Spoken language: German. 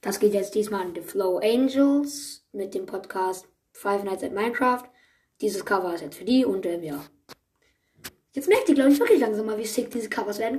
Das geht jetzt diesmal an The Flow Angels mit dem Podcast Five Nights at Minecraft. Dieses Cover ist jetzt für die und ähm, ja. Jetzt merkt ihr, glaube ich, wirklich langsam mal, wie sick diese Covers werden können.